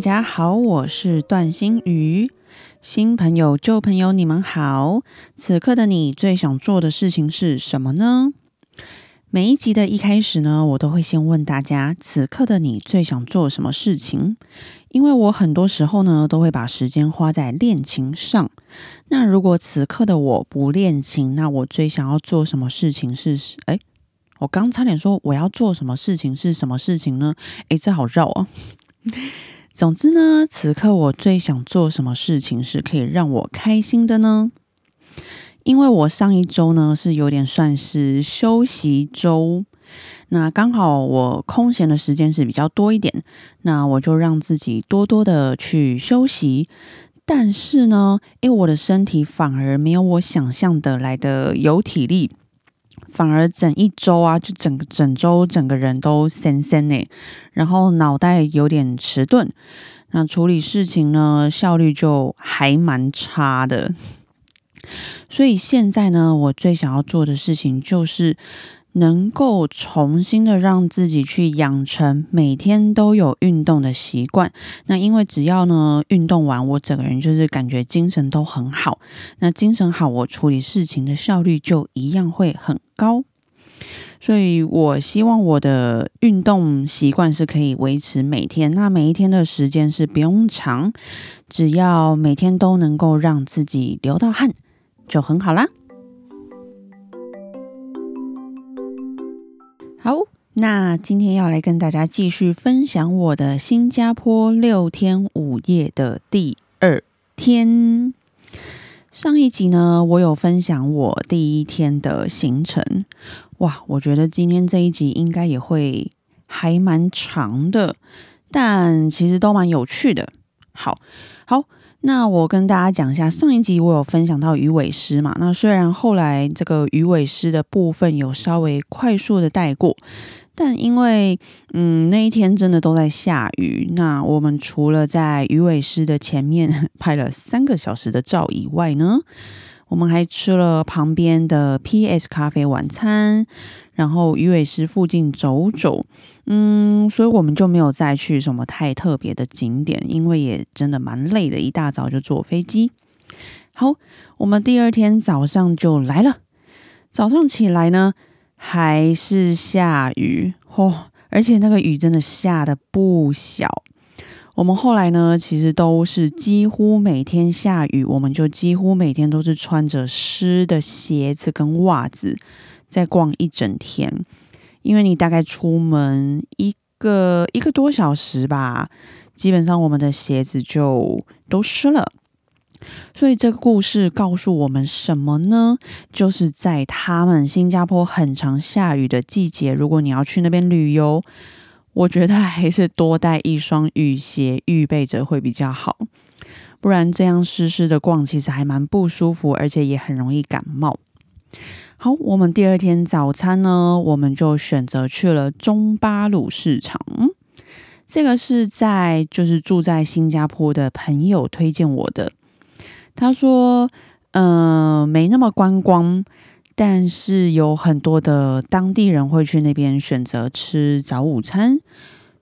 大家好，我是段心瑜。新朋友、旧朋友，你们好。此刻的你最想做的事情是什么呢？每一集的一开始呢，我都会先问大家：此刻的你最想做什么事情？因为我很多时候呢，都会把时间花在练琴上。那如果此刻的我不练琴，那我最想要做什么事情是？哎，我刚差点说我要做什么事情是什么事情呢？哎，这好绕啊。总之呢，此刻我最想做什么事情是可以让我开心的呢？因为我上一周呢是有点算是休息周，那刚好我空闲的时间是比较多一点，那我就让自己多多的去休息。但是呢，因为我的身体反而没有我想象的来的有体力。反而整一周啊，就整个整周整个人都森森呢，然后脑袋有点迟钝，那处理事情呢效率就还蛮差的。所以现在呢，我最想要做的事情就是。能够重新的让自己去养成每天都有运动的习惯，那因为只要呢运动完，我整个人就是感觉精神都很好。那精神好，我处理事情的效率就一样会很高。所以我希望我的运动习惯是可以维持每天，那每一天的时间是不用长，只要每天都能够让自己流到汗，就很好啦。好，那今天要来跟大家继续分享我的新加坡六天五夜的第二天。上一集呢，我有分享我第一天的行程。哇，我觉得今天这一集应该也会还蛮长的，但其实都蛮有趣的。好，好。那我跟大家讲一下，上一集我有分享到鱼尾狮嘛？那虽然后来这个鱼尾狮的部分有稍微快速的带过，但因为嗯那一天真的都在下雨，那我们除了在鱼尾狮的前面 拍了三个小时的照以外呢，我们还吃了旁边的 PS 咖啡晚餐。然后鱼尾狮附近走走，嗯，所以我们就没有再去什么太特别的景点，因为也真的蛮累的，一大早就坐飞机。好，我们第二天早上就来了，早上起来呢还是下雨哦，而且那个雨真的下的不小。我们后来呢，其实都是几乎每天下雨，我们就几乎每天都是穿着湿的鞋子跟袜子。再逛一整天，因为你大概出门一个一个多小时吧，基本上我们的鞋子就都湿了。所以这个故事告诉我们什么呢？就是在他们新加坡很常下雨的季节，如果你要去那边旅游，我觉得还是多带一双雨鞋预备着会比较好，不然这样湿湿的逛其实还蛮不舒服，而且也很容易感冒。好，我们第二天早餐呢，我们就选择去了中巴鲁市场。这个是在就是住在新加坡的朋友推荐我的。他说，嗯，没那么观光，但是有很多的当地人会去那边选择吃早午餐，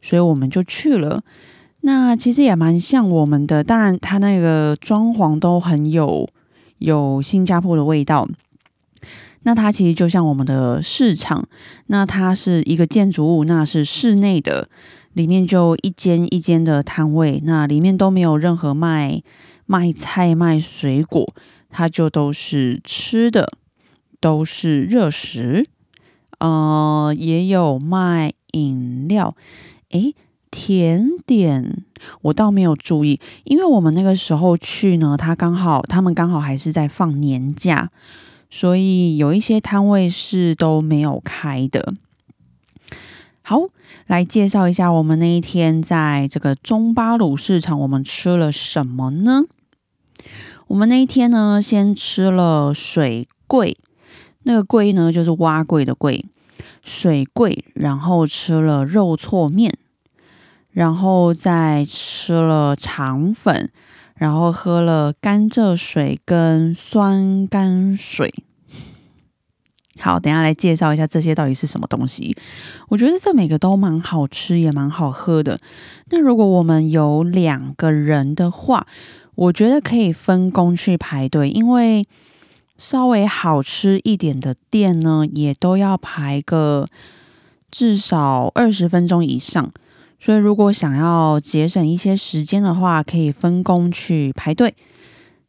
所以我们就去了。那其实也蛮像我们的，当然它那个装潢都很有有新加坡的味道。那它其实就像我们的市场，那它是一个建筑物，那是室内的，里面就一间一间的摊位，那里面都没有任何卖卖菜、卖水果，它就都是吃的，都是热食，呃，也有卖饮料，诶，甜点我倒没有注意，因为我们那个时候去呢，他刚好他们刚好还是在放年假。所以有一些摊位是都没有开的。好，来介绍一下我们那一天在这个中巴鲁市场，我们吃了什么呢？我们那一天呢，先吃了水桂，那个桂呢就是蛙桂的桂，水桂，然后吃了肉挫面，然后再吃了肠粉，然后喝了甘蔗水跟酸甘水。好，等下来介绍一下这些到底是什么东西。我觉得这每个都蛮好吃，也蛮好喝的。那如果我们有两个人的话，我觉得可以分工去排队，因为稍微好吃一点的店呢，也都要排个至少二十分钟以上。所以如果想要节省一些时间的话，可以分工去排队。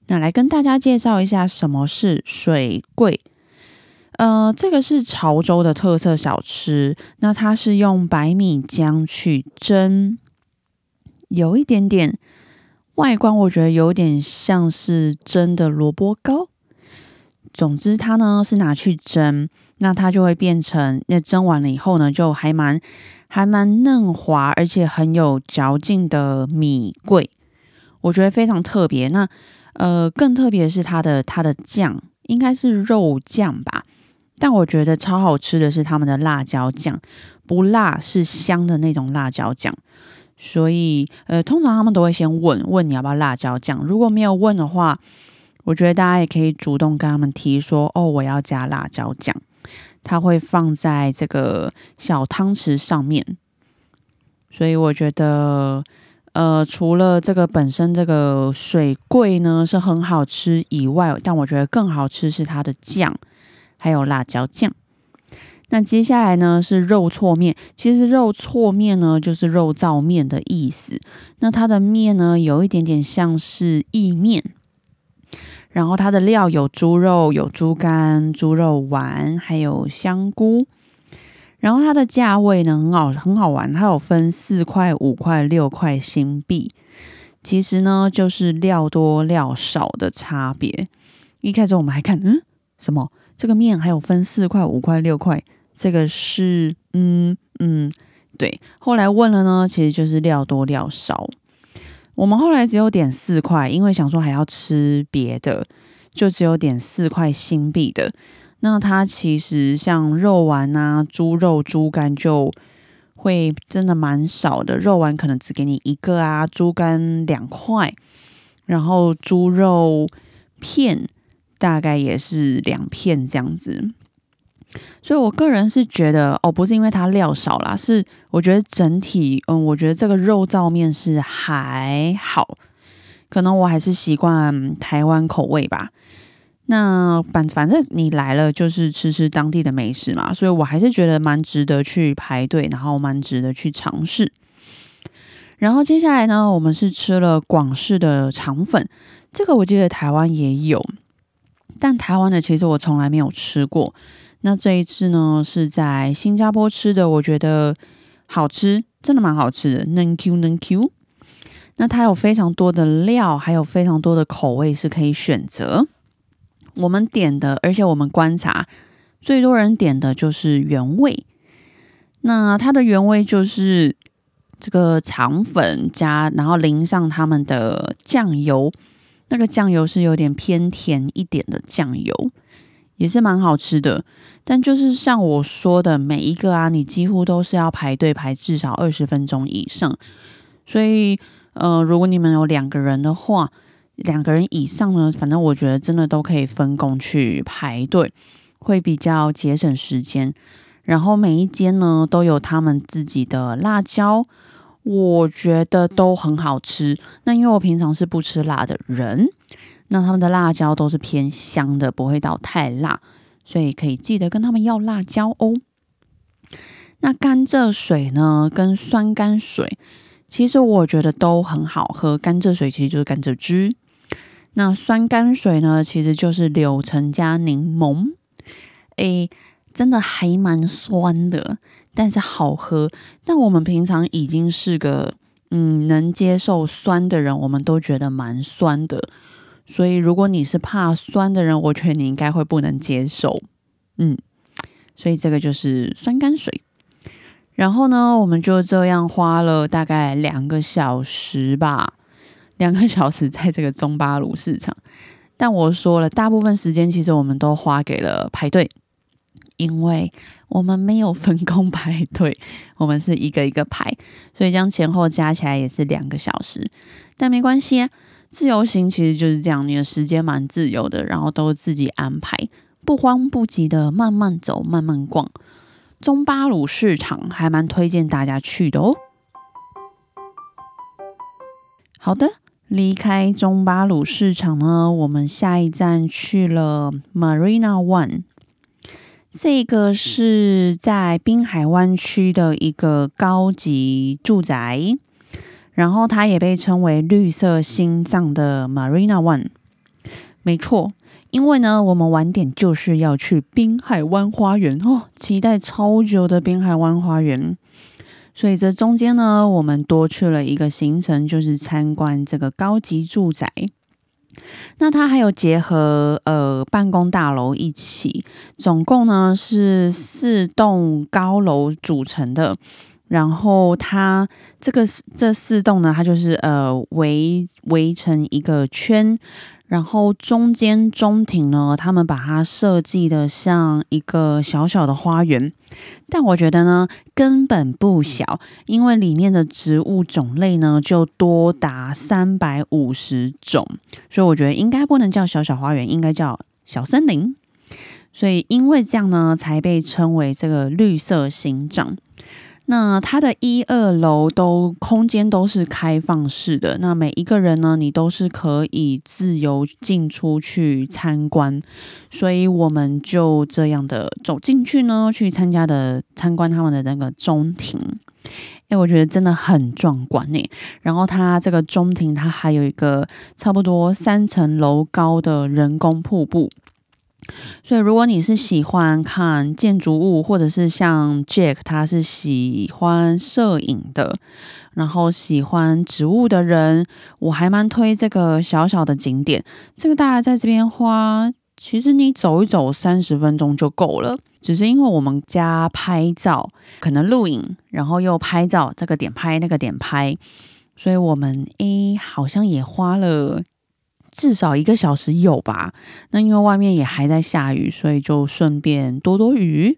那来跟大家介绍一下什么是水桂。呃，这个是潮州的特色小吃。那它是用白米浆去蒸，有一点点外观，我觉得有点像是蒸的萝卜糕。总之，它呢是拿去蒸，那它就会变成那蒸完了以后呢，就还蛮还蛮嫩滑，而且很有嚼劲的米桂，我觉得非常特别。那呃，更特别是它的它的酱，应该是肉酱吧。但我觉得超好吃的是他们的辣椒酱，不辣是香的那种辣椒酱。所以，呃，通常他们都会先问问你要不要辣椒酱。如果没有问的话，我觉得大家也可以主动跟他们提说：“哦，我要加辣椒酱。”它会放在这个小汤匙上面。所以我觉得，呃，除了这个本身这个水桂呢是很好吃以外，但我觉得更好吃是它的酱。还有辣椒酱。那接下来呢是肉挫面。其实肉挫面呢就是肉燥面的意思。那它的面呢有一点点像是意面。然后它的料有猪肉、有猪肝、猪肉丸，还有香菇。然后它的价位呢很好，很好玩。它有分四块、五块、六块新币。其实呢就是料多料少的差别。一开始我们还看，嗯，什么？这个面还有分四块、五块、六块，这个是嗯嗯对。后来问了呢，其实就是料多料少。我们后来只有点四块，因为想说还要吃别的，就只有点四块新币的。那它其实像肉丸啊、猪肉、猪肝就会真的蛮少的，肉丸可能只给你一个啊，猪肝两块，然后猪肉片。大概也是两片这样子，所以我个人是觉得哦，不是因为它料少啦，是我觉得整体，嗯，我觉得这个肉燥面是还好，可能我还是习惯台湾口味吧。那反反正你来了就是吃吃当地的美食嘛，所以我还是觉得蛮值得去排队，然后蛮值得去尝试。然后接下来呢，我们是吃了广式的肠粉，这个我记得台湾也有。但台湾的其实我从来没有吃过，那这一次呢是在新加坡吃的，我觉得好吃，真的蛮好吃的，嫩 Q 嫩 Q。那它有非常多的料，还有非常多的口味是可以选择。我们点的，而且我们观察最多人点的就是原味。那它的原味就是这个肠粉加，然后淋上他们的酱油。那个酱油是有点偏甜一点的酱油，也是蛮好吃的。但就是像我说的，每一个啊，你几乎都是要排队排至少二十分钟以上。所以，呃，如果你们有两个人的话，两个人以上呢，反正我觉得真的都可以分工去排队，会比较节省时间。然后每一间呢，都有他们自己的辣椒。我觉得都很好吃。那因为我平常是不吃辣的人，那他们的辣椒都是偏香的，不会到太辣，所以可以记得跟他们要辣椒哦。那甘蔗水呢，跟酸甘水，其实我觉得都很好喝。甘蔗水其实就是甘蔗汁，那酸甘水呢，其实就是柳橙加柠檬。诶，真的还蛮酸的。但是好喝，但我们平常已经是个嗯能接受酸的人，我们都觉得蛮酸的。所以如果你是怕酸的人，我觉得你应该会不能接受。嗯，所以这个就是酸甘水。然后呢，我们就这样花了大概两个小时吧，两个小时在这个中巴鲁市场。但我说了，大部分时间其实我们都花给了排队，因为我们没有分工排队，我们是一个一个排，所以将前后加起来也是两个小时。但没关系啊，自由行其实就是这样，你的时间蛮自由的，然后都自己安排，不慌不急的慢慢走，慢慢逛。中巴鲁市场还蛮推荐大家去的哦。好的。离开中巴鲁市场呢，我们下一站去了 Marina One，这个是在滨海湾区的一个高级住宅，然后它也被称为“绿色心脏”的 Marina One。没错，因为呢，我们晚点就是要去滨海湾花园哦，期待超久的滨海湾花园。所以这中间呢，我们多去了一个行程，就是参观这个高级住宅。那它还有结合呃办公大楼一起，总共呢是四栋高楼组成的。然后它这个这四栋呢，它就是呃围围成一个圈。然后中间中庭呢，他们把它设计的像一个小小的花园，但我觉得呢根本不小，因为里面的植物种类呢就多达三百五十种，所以我觉得应该不能叫小小花园，应该叫小森林。所以因为这样呢，才被称为这个绿色形状。那它的一二楼都空间都是开放式的，那每一个人呢，你都是可以自由进出去参观，所以我们就这样的走进去呢，去参加的参观他们的那个中庭，哎，我觉得真的很壮观呢。然后它这个中庭，它还有一个差不多三层楼高的人工瀑布。所以，如果你是喜欢看建筑物，或者是像 Jack 他是喜欢摄影的，然后喜欢植物的人，我还蛮推这个小小的景点。这个大概在这边花，其实你走一走三十分钟就够了。只是因为我们家拍照，可能录影，然后又拍照，这个点拍那个点拍，所以我们诶好像也花了。至少一个小时有吧？那因为外面也还在下雨，所以就顺便躲躲雨。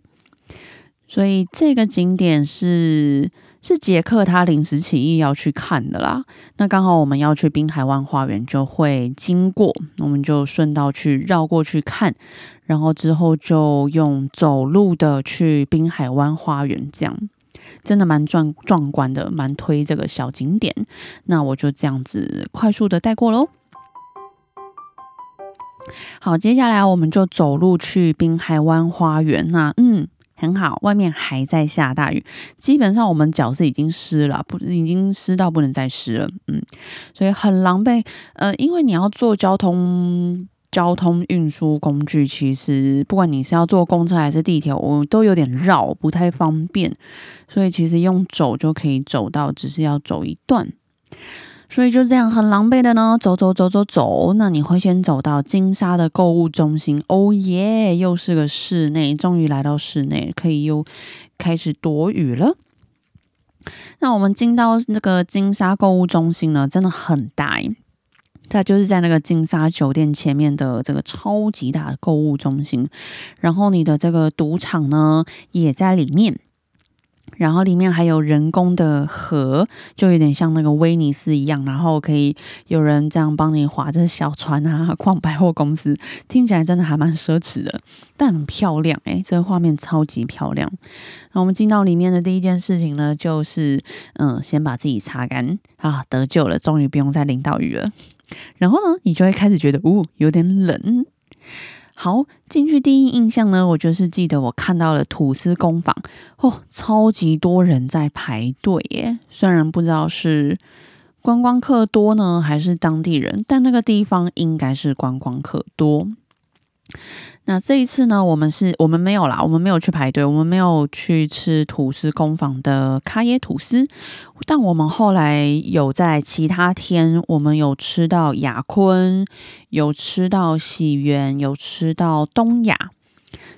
所以这个景点是是杰克他临时起意要去看的啦。那刚好我们要去滨海湾花园，就会经过，我们就顺道去绕过去看，然后之后就用走路的去滨海湾花园，这样真的蛮壮壮观的，蛮推这个小景点。那我就这样子快速的带过喽。好，接下来我们就走路去滨海湾花园。那嗯，很好，外面还在下大雨，基本上我们脚是已经湿了，不，已经湿到不能再湿了。嗯，所以很狼狈。呃，因为你要坐交通交通运输工具，其实不管你是要坐公车还是地铁，我都有点绕，不太方便。所以其实用走就可以走到，只是要走一段。所以就这样很狼狈的呢，走走走走走。那你会先走到金沙的购物中心，哦耶，又是个室内，终于来到室内，可以又开始躲雨了。那我们进到那个金沙购物中心呢，真的很大，它就是在那个金沙酒店前面的这个超级大的购物中心，然后你的这个赌场呢也在里面。然后里面还有人工的河，就有点像那个威尼斯一样，然后可以有人这样帮你划着小船啊，逛百货公司，听起来真的还蛮奢侈的，但很漂亮诶，这个画面超级漂亮。那我们进到里面的第一件事情呢，就是嗯，先把自己擦干啊，得救了，终于不用再淋到雨了。然后呢，你就会开始觉得，呜，有点冷。好，进去第一印象呢，我就是记得我看到了吐司工坊，哦，超级多人在排队耶。虽然不知道是观光客多呢，还是当地人，但那个地方应该是观光客多。那这一次呢，我们是我们没有啦，我们没有去排队，我们没有去吃吐司工坊的卡耶吐司，但我们后来有在其他天，我们有吃到雅坤，有吃到喜源，有吃到东亚，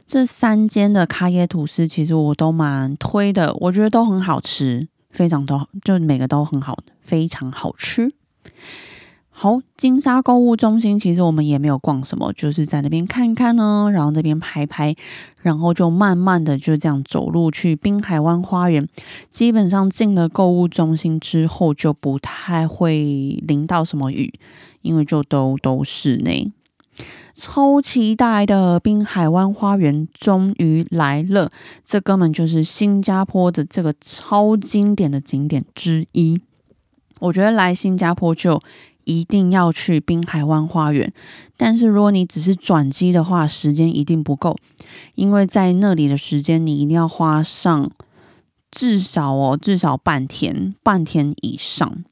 这三间的咖椰吐司其实我都蛮推的，我觉得都很好吃，非常都就每个都很好，非常好吃。好，金沙购物中心其实我们也没有逛什么，就是在那边看看呢，然后那边拍拍，然后就慢慢的就这样走路去滨海湾花园。基本上进了购物中心之后，就不太会淋到什么雨，因为就都都室内。超期待的滨海湾花园终于来了，这根本就是新加坡的这个超经典的景点之一。我觉得来新加坡就一定要去滨海湾花园，但是如果你只是转机的话，时间一定不够，因为在那里的时间你一定要花上至少哦，至少半天，半天以上。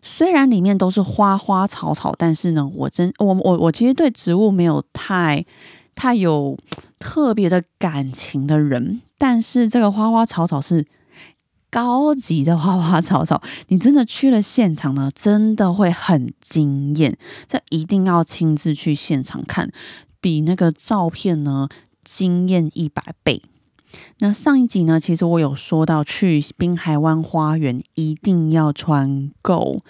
虽然里面都是花花草草，但是呢，我真我我我其实对植物没有太太有特别的感情的人，但是这个花花草草是高级的花花草草，你真的去了现场呢，真的会很惊艳，这一定要亲自去现场看，比那个照片呢惊艳一百倍。那上一集呢，其实我有说到去滨海湾花园一定要穿够，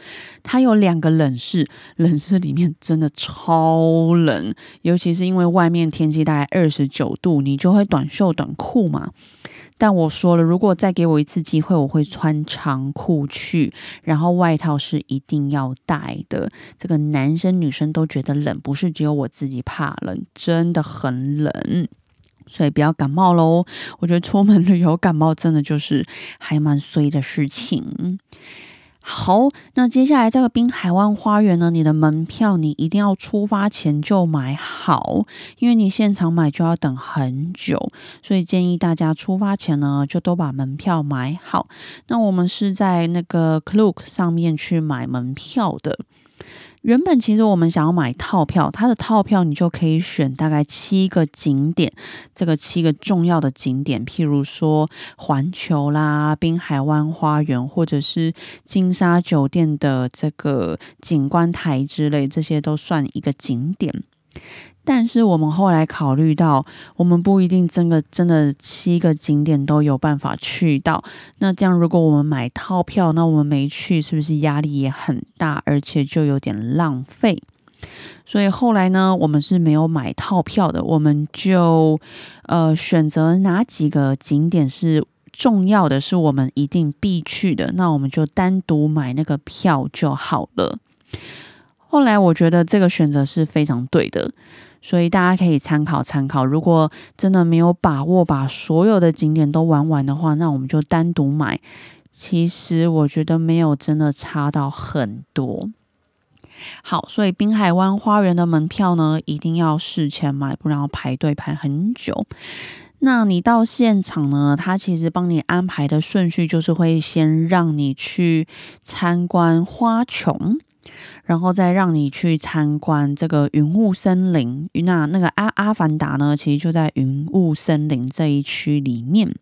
它有两个冷室，冷室里面真的超冷，尤其是因为外面天气大概二十九度，你就会短袖短裤嘛。但我说了，如果再给我一次机会，我会穿长裤去，然后外套是一定要带的。这个男生女生都觉得冷，不是只有我自己怕冷，真的很冷。所以不要感冒喽！我觉得出门旅游感冒真的就是还蛮衰的事情。好，那接下来这个滨海湾花园呢，你的门票你一定要出发前就买好，因为你现场买就要等很久，所以建议大家出发前呢就都把门票买好。那我们是在那个 Klook 上面去买门票的。原本其实我们想要买套票，它的套票你就可以选大概七个景点，这个七个重要的景点，譬如说环球啦、滨海湾花园，或者是金沙酒店的这个景观台之类，这些都算一个景点。但是我们后来考虑到，我们不一定真的真的七个景点都有办法去到。那这样，如果我们买套票，那我们没去，是不是压力也很大，而且就有点浪费？所以后来呢，我们是没有买套票的，我们就呃选择哪几个景点是重要的，是我们一定必去的，那我们就单独买那个票就好了。后来我觉得这个选择是非常对的。所以大家可以参考参考。如果真的没有把握把所有的景点都玩完的话，那我们就单独买。其实我觉得没有真的差到很多。好，所以滨海湾花园的门票呢，一定要事前买，不然要排队排很久。那你到现场呢，他其实帮你安排的顺序就是会先让你去参观花穹。然后再让你去参观这个云雾森林，那那个阿阿凡达呢，其实就在云雾森林这一区里面。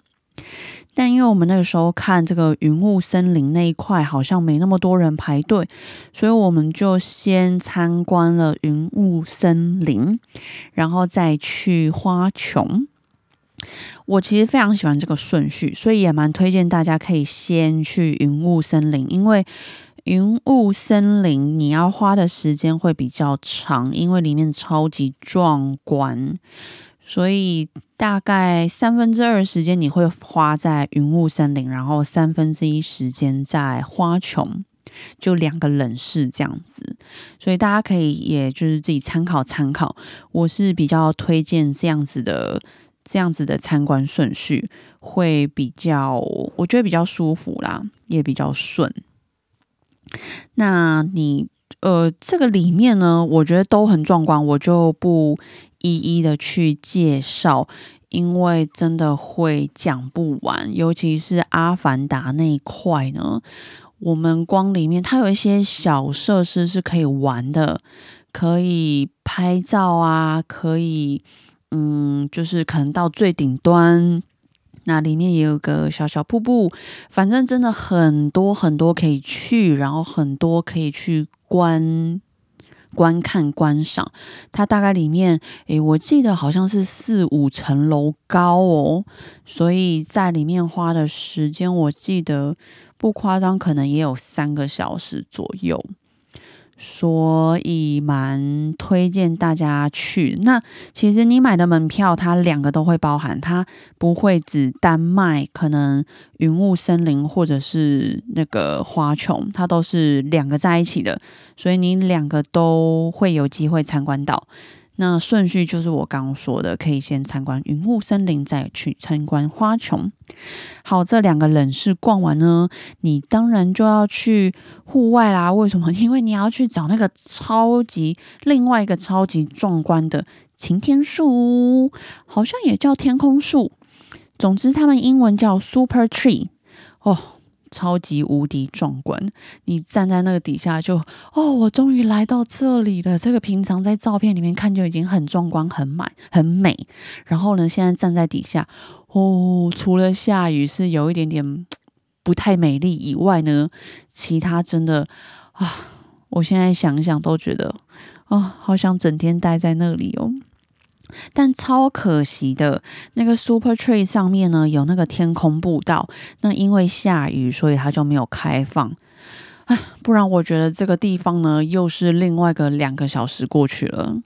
但因为我们那个时候看这个云雾森林那一块好像没那么多人排队，所以我们就先参观了云雾森林，然后再去花穹。我其实非常喜欢这个顺序，所以也蛮推荐大家可以先去云雾森林，因为。云雾森林，你要花的时间会比较长，因为里面超级壮观，所以大概三分之二时间你会花在云雾森林，然后三分之一时间在花穹，就两个冷室这样子。所以大家可以也就是自己参考参考，我是比较推荐这样子的，这样子的参观顺序会比较，我觉得比较舒服啦，也比较顺。那你呃，这个里面呢，我觉得都很壮观，我就不一一的去介绍，因为真的会讲不完。尤其是阿凡达那一块呢，我们光里面它有一些小设施是可以玩的，可以拍照啊，可以嗯，就是可能到最顶端。那里面也有个小小瀑布，反正真的很多很多可以去，然后很多可以去观观看观赏。它大概里面，诶，我记得好像是四五层楼高哦，所以在里面花的时间，我记得不夸张，可能也有三个小时左右。所以蛮推荐大家去。那其实你买的门票，它两个都会包含，它不会只单卖可能云雾森林或者是那个花穹，它都是两个在一起的，所以你两个都会有机会参观到。那顺序就是我刚刚说的，可以先参观云雾森林，再去参观花穹。好，这两个冷室逛完呢，你当然就要去户外啦。为什么？因为你要去找那个超级另外一个超级壮观的晴天树，好像也叫天空树。总之，他们英文叫 Super Tree 哦。超级无敌壮观！你站在那个底下，就哦，我终于来到这里了。这个平常在照片里面看就已经很壮观、很满、很美。然后呢，现在站在底下，哦，除了下雨是有一点点不太美丽以外呢，其他真的啊，我现在想想都觉得啊，好想整天待在那里哦。但超可惜的，那个 Super Tree 上面呢有那个天空步道，那因为下雨，所以它就没有开放。啊，不然我觉得这个地方呢又是另外个两个小时过去了。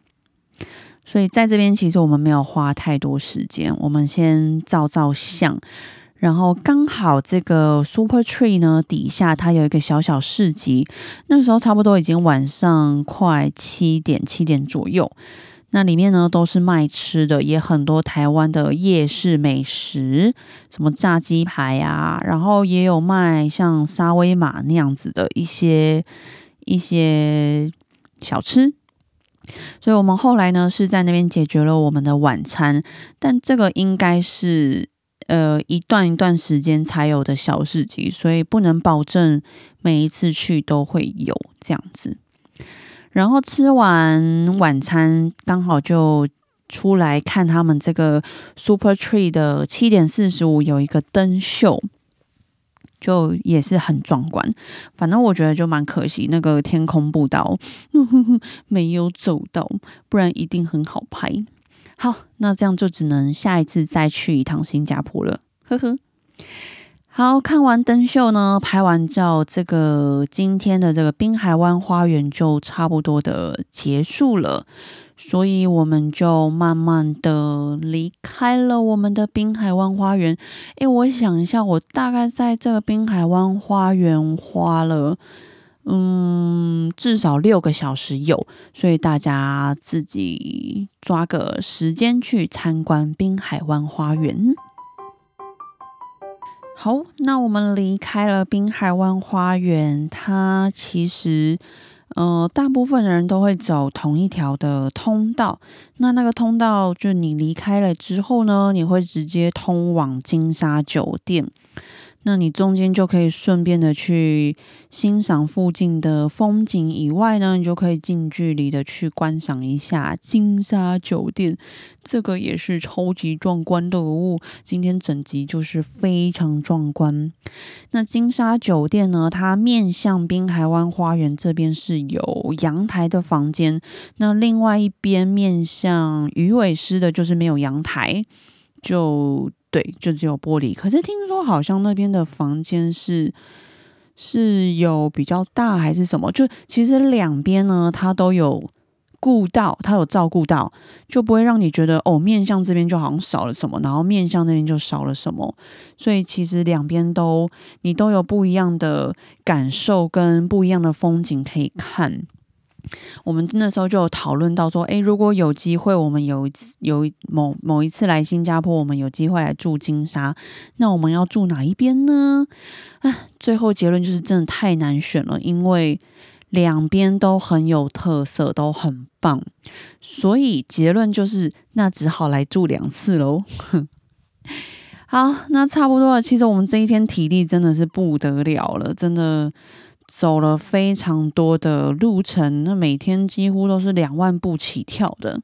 所以在这边其实我们没有花太多时间，我们先照照相，然后刚好这个 Super Tree 呢底下它有一个小小市集，那个时候差不多已经晚上快七点七点左右。那里面呢都是卖吃的，也很多台湾的夜市美食，什么炸鸡排啊，然后也有卖像沙威玛那样子的一些一些小吃。所以我们后来呢是在那边解决了我们的晚餐，但这个应该是呃一段一段时间才有的小市集，所以不能保证每一次去都会有这样子。然后吃完晚餐，刚好就出来看他们这个 Super Tree 的七点四十五有一个灯秀，就也是很壮观。反正我觉得就蛮可惜，那个天空步道 没有走到，不然一定很好拍。好，那这样就只能下一次再去一趟新加坡了。呵呵。好看完灯秀呢，拍完照，这个今天的这个滨海湾花园就差不多的结束了，所以我们就慢慢的离开了我们的滨海湾花园。诶，我想一下，我大概在这个滨海湾花园花了，嗯，至少六个小时有，所以大家自己抓个时间去参观滨海湾花园。好，那我们离开了滨海湾花园，它其实，呃，大部分人都会走同一条的通道。那那个通道，就你离开了之后呢，你会直接通往金沙酒店。那你中间就可以顺便的去欣赏附近的风景，以外呢，你就可以近距离的去观赏一下金沙酒店，这个也是超级壮观的物。今天整集就是非常壮观。那金沙酒店呢，它面向滨海湾花园这边是有阳台的房间，那另外一边面向鱼尾狮的就是没有阳台，就。对，就只有玻璃。可是听说好像那边的房间是是有比较大还是什么？就其实两边呢，它都有顾到，它有照顾到，就不会让你觉得哦，面向这边就好像少了什么，然后面向那边就少了什么。所以其实两边都你都有不一样的感受跟不一样的风景可以看。我们那时候就有讨论到说，诶，如果有机会，我们有有某某一次来新加坡，我们有机会来住金沙，那我们要住哪一边呢？啊，最后结论就是真的太难选了，因为两边都很有特色，都很棒，所以结论就是那只好来住两次喽。好，那差不多了。其实我们这一天体力真的是不得了了，真的。走了非常多的路程，那每天几乎都是两万步起跳的。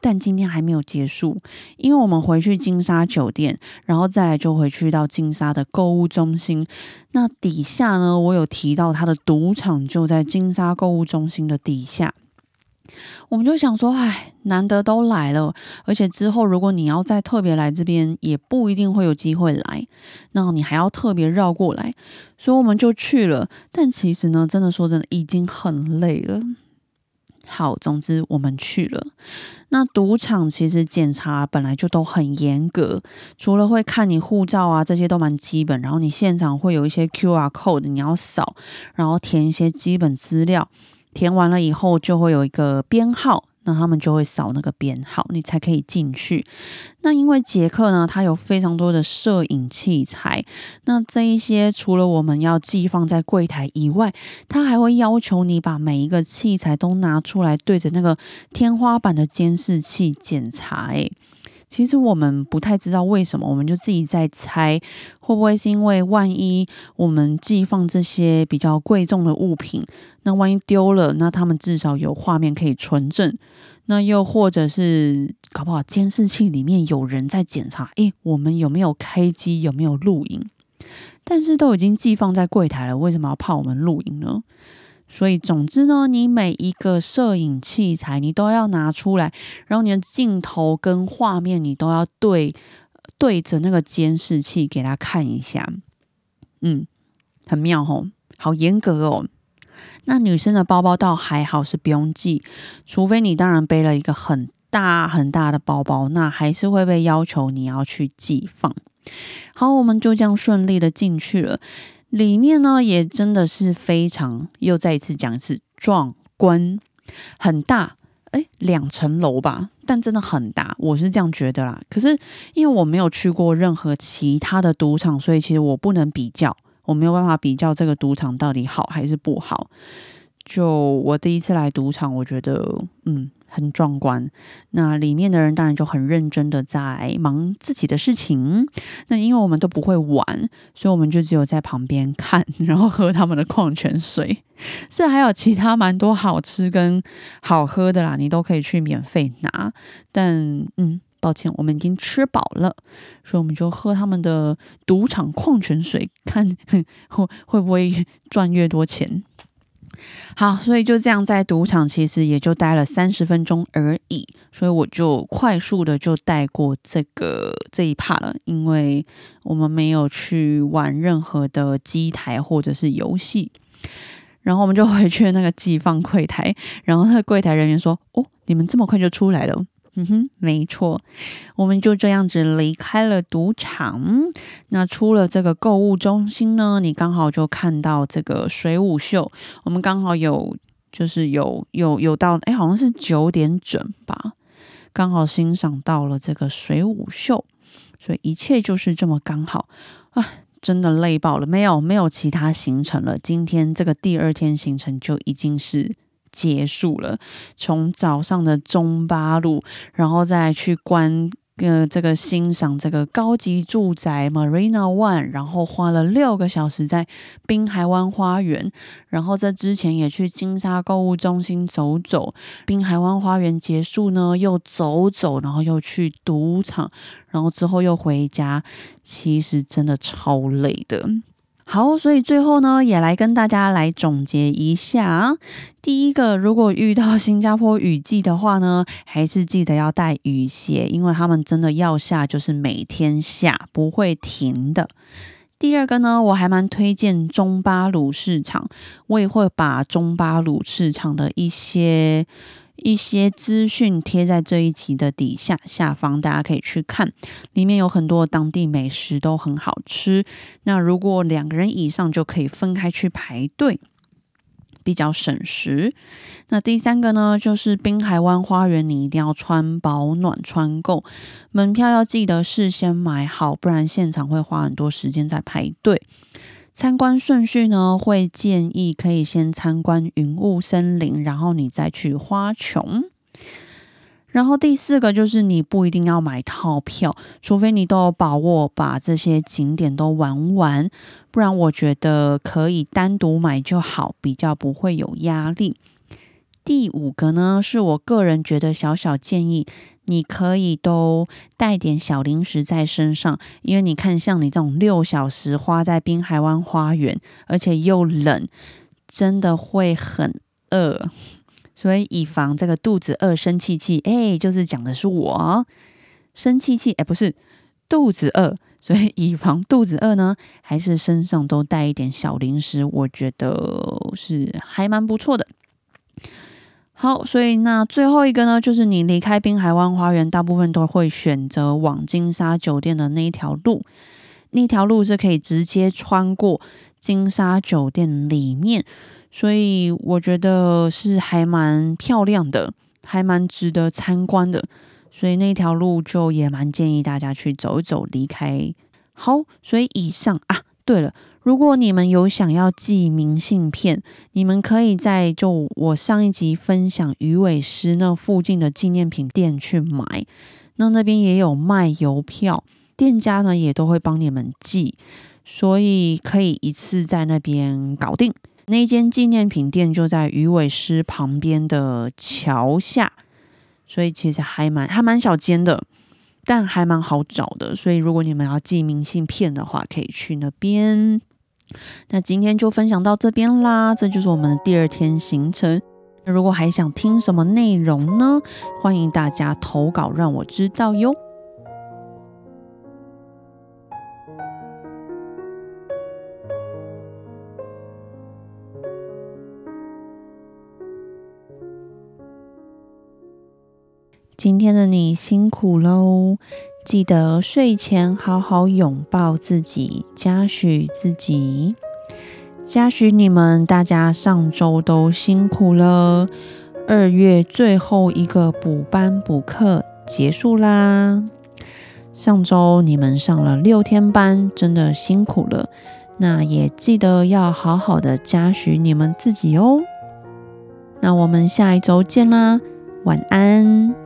但今天还没有结束，因为我们回去金沙酒店，然后再来就回去到金沙的购物中心。那底下呢，我有提到它的赌场就在金沙购物中心的底下。我们就想说，哎，难得都来了，而且之后如果你要再特别来这边，也不一定会有机会来，那你还要特别绕过来，所以我们就去了。但其实呢，真的说真的，已经很累了。好，总之我们去了。那赌场其实检查本来就都很严格，除了会看你护照啊，这些都蛮基本。然后你现场会有一些 Q R code，你要扫，然后填一些基本资料。填完了以后，就会有一个编号，那他们就会扫那个编号，你才可以进去。那因为捷克呢，它有非常多的摄影器材，那这一些除了我们要寄放在柜台以外，他还会要求你把每一个器材都拿出来，对着那个天花板的监视器检查。诶，其实我们不太知道为什么，我们就自己在猜，会不会是因为万一我们寄放这些比较贵重的物品，那万一丢了，那他们至少有画面可以存证。那又或者是搞不好监视器里面有人在检查，诶，我们有没有开机，有没有录影？但是都已经寄放在柜台了，为什么要怕我们录影呢？所以，总之呢，你每一个摄影器材你都要拿出来，然后你的镜头跟画面你都要对对着那个监视器给他看一下。嗯，很妙吼，好严格哦。那女生的包包倒还好，是不用寄，除非你当然背了一个很大很大的包包，那还是会被要求你要去寄放。好，我们就这样顺利的进去了。里面呢，也真的是非常，又再一次讲一次，壮观，很大，哎，两层楼吧，但真的很大，我是这样觉得啦。可是因为我没有去过任何其他的赌场，所以其实我不能比较，我没有办法比较这个赌场到底好还是不好。就我第一次来赌场，我觉得，嗯。很壮观，那里面的人当然就很认真的在忙自己的事情。那因为我们都不会玩，所以我们就只有在旁边看，然后喝他们的矿泉水。是还有其他蛮多好吃跟好喝的啦，你都可以去免费拿。但嗯，抱歉，我们已经吃饱了，所以我们就喝他们的赌场矿泉水，看 会会不会赚越多钱。好，所以就这样在赌场，其实也就待了三十分钟而已，所以我就快速的就带过这个这一趴了，因为我们没有去玩任何的机台或者是游戏，然后我们就回去那个寄放柜台，然后那个柜台人员说：“哦，你们这么快就出来了。”嗯哼，没错，我们就这样子离开了赌场。那出了这个购物中心呢，你刚好就看到这个水舞秀。我们刚好有，就是有有有到，哎，好像是九点整吧，刚好欣赏到了这个水舞秀，所以一切就是这么刚好啊！真的累爆了，没有没有其他行程了。今天这个第二天行程就已经是。结束了，从早上的中巴路，然后再去观呃这个欣赏这个高级住宅 Marina One，然后花了六个小时在滨海湾花园，然后在之前也去金沙购物中心走走，滨海湾花园结束呢又走走，然后又去赌场，然后之后又回家，其实真的超累的。好，所以最后呢，也来跟大家来总结一下。第一个，如果遇到新加坡雨季的话呢，还是记得要带雨鞋，因为他们真的要下，就是每天下，不会停的。第二个呢，我还蛮推荐中巴鲁市场，我也会把中巴鲁市场的一些。一些资讯贴在这一集的底下下方，大家可以去看，里面有很多当地美食都很好吃。那如果两个人以上就可以分开去排队，比较省时。那第三个呢，就是滨海湾花园，你一定要穿保暖穿够，门票要记得事先买好，不然现场会花很多时间在排队。参观顺序呢，会建议可以先参观云雾森林，然后你再去花琼。然后第四个就是你不一定要买套票，除非你都有把握把这些景点都玩完，不然我觉得可以单独买就好，比较不会有压力。第五个呢，是我个人觉得小小建议。你可以都带点小零食在身上，因为你看，像你这种六小时花在滨海湾花园，而且又冷，真的会很饿。所以以防这个肚子饿、生气气，哎，就是讲的是我生气气，哎，不是肚子饿，所以以防肚子饿呢，还是身上都带一点小零食，我觉得是还蛮不错的。好，所以那最后一个呢，就是你离开滨海湾花园，大部分都会选择往金沙酒店的那一条路，那条路是可以直接穿过金沙酒店里面。所以我觉得是还蛮漂亮的，还蛮值得参观的。所以那条路就也蛮建议大家去走一走，离开。好，所以以上啊，对了，如果你们有想要寄明信片，你们可以在就我上一集分享鱼尾狮那附近的纪念品店去买，那那边也有卖邮票，店家呢也都会帮你们寄，所以可以一次在那边搞定。那间纪念品店就在鱼尾狮旁边的桥下，所以其实还蛮还蛮小间的，但还蛮好找的。所以如果你们要寄明信片的话，可以去那边。那今天就分享到这边啦，这就是我们的第二天行程。那如果还想听什么内容呢？欢迎大家投稿让我知道哟。今天的你辛苦喽！记得睡前好好拥抱自己，嘉许自己，嘉许你们大家上周都辛苦了。二月最后一个补班补课结束啦，上周你们上了六天班，真的辛苦了。那也记得要好好的嘉许你们自己哦。那我们下一周见啦，晚安。